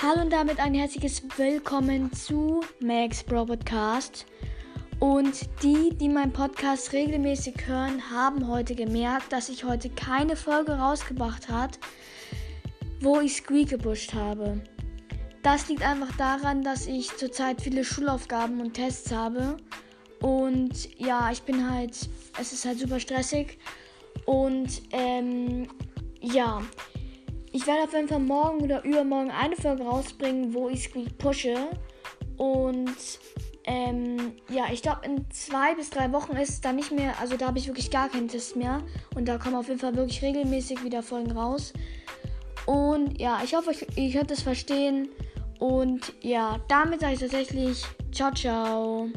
Hallo und damit ein herzliches Willkommen zu Max Bro Podcast. Und die, die meinen Podcast regelmäßig hören, haben heute gemerkt, dass ich heute keine Folge rausgebracht hat, wo ich Squeak gepusht habe. Das liegt einfach daran, dass ich zurzeit viele Schulaufgaben und Tests habe. Und ja, ich bin halt, es ist halt super stressig. Und ähm, ja, ich werde auf jeden Fall morgen oder übermorgen eine Folge rausbringen, wo ich Squeak pushe. Und ähm, ja, ich glaube, in zwei bis drei Wochen ist dann nicht mehr, also da habe ich wirklich gar keinen Test mehr. Und da kommen auf jeden Fall wirklich regelmäßig wieder Folgen raus. Und ja, ich hoffe, ihr könnt es verstehen. Und ja, damit sage ich tatsächlich ciao, ciao.